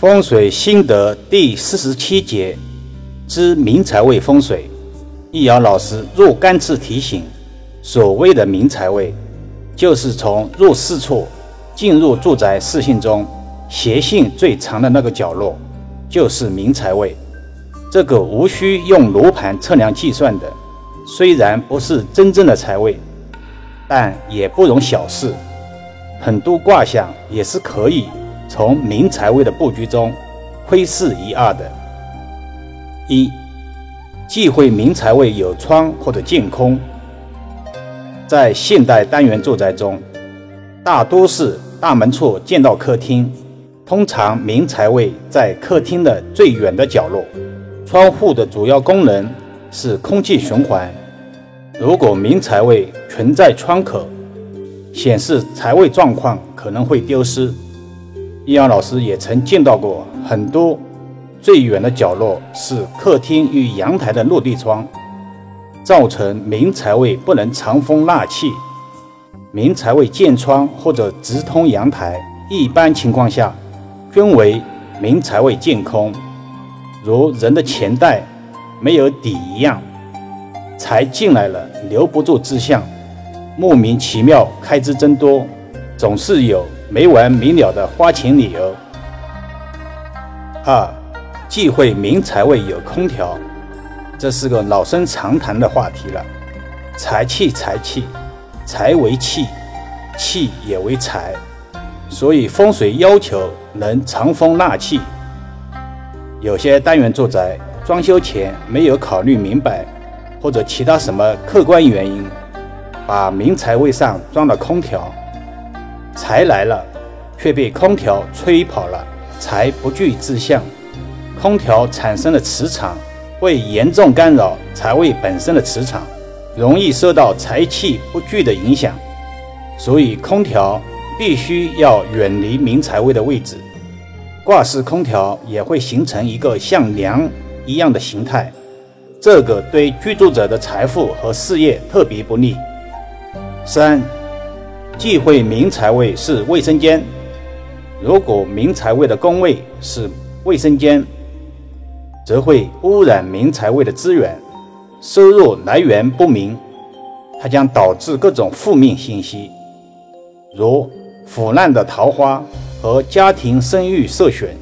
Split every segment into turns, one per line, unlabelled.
风水心得第四十七节之明财位风水。易遥老师若干次提醒，所谓的明财位，就是从入室处进入住宅视线中斜性最长的那个角落，就是明财位。这个无需用罗盘测量计算的，虽然不是真正的财位，但也不容小视。很多卦象也是可以。从明财位的布局中窥视一二的。一，忌讳明财位有窗或者见空。在现代单元住宅中，大多是大门处见到客厅，通常明财位在客厅的最远的角落。窗户的主要功能是空气循环。如果明财位存在窗口，显示财位状况可能会丢失。易阳老师也曾见到过很多最远的角落是客厅与阳台的落地窗，造成明财位不能藏风纳气。明财位见窗或者直通阳台，一般情况下均为明财位见空，如人的钱袋没有底一样，财进来了留不住之象，莫名其妙开支增多，总是有。没完没了的花钱理由。二，忌讳明财位有空调，这是个老生常谈的话题了。财气，财气，财为气，气也为财，所以风水要求能藏风纳气。有些单元住宅装修前没有考虑明白，或者其他什么客观原因，把明财位上装了空调。财来了，却被空调吹跑了，财不聚自向。空调产生的磁场会严重干扰财位本身的磁场，容易受到财气不聚的影响。所以空调必须要远离明财位的位置。挂式空调也会形成一个像梁一样的形态，这个对居住者的财富和事业特别不利。三。忌讳明财位是卫生间。如果明财位的宫位是卫生间，则会污染明财位的资源，收入来源不明，它将导致各种负面信息，如腐烂的桃花和家庭声誉受损。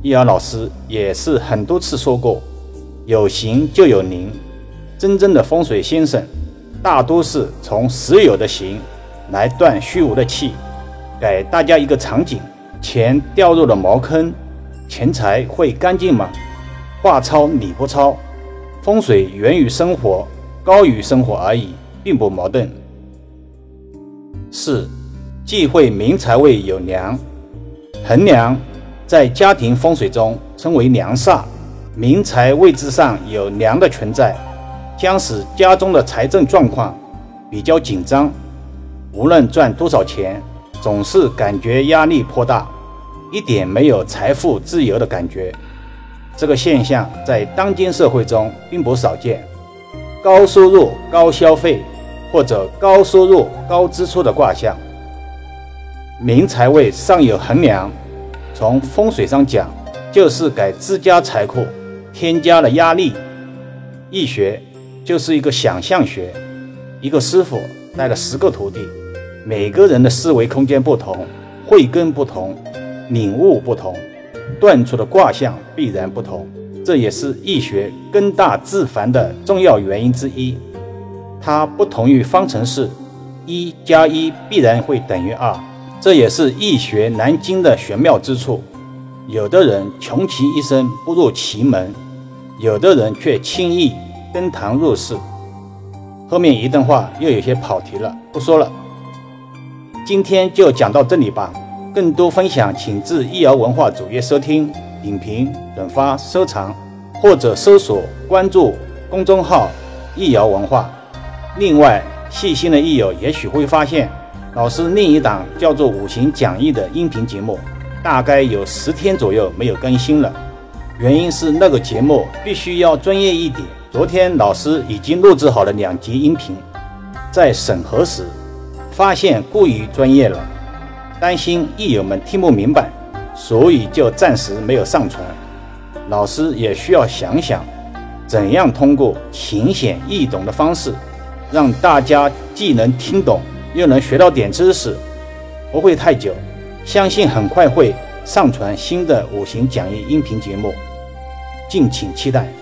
易阳老师也是很多次说过，有形就有灵，真正的风水先生，大多是从实有的形。来断虚无的气，给大家一个场景：钱掉入了茅坑，钱财会干净吗？话糙理不糙，风水源于生活，高于生活而已，并不矛盾。四，忌讳明财位有梁，横梁在家庭风水中称为梁煞，明财位置上有梁的存在，将使家中的财政状况比较紧张。无论赚多少钱，总是感觉压力颇大，一点没有财富自由的感觉。这个现象在当今社会中并不少见。高收入高消费，或者高收入高支出的卦象，明财位上有横梁，从风水上讲，就是给自家财库添加了压力。易学就是一个想象学，一个师傅带了十个徒弟。每个人的思维空间不同，慧根不同，领悟不同，断出的卦象必然不同。这也是易学根大自繁的重要原因之一。它不同于方程式，一加一必然会等于二。这也是易学难精的玄妙之处。有的人穷其一生不入奇门，有的人却轻易登堂入室。后面一段话又有些跑题了，不说了。今天就讲到这里吧。更多分享，请至易瑶文化主页收听、点评、转发、收藏，或者搜索关注公众号“易瑶文化”。另外，细心的易友也许会发现，老师另一档叫做《五行讲义》的音频节目，大概有十天左右没有更新了。原因是那个节目必须要专业一点。昨天老师已经录制好了两集音频，在审核时。发现过于专业了，担心益友们听不明白，所以就暂时没有上传。老师也需要想想，怎样通过浅显易懂的方式，让大家既能听懂，又能学到点知识。不会太久，相信很快会上传新的五行讲义音频节目，敬请期待。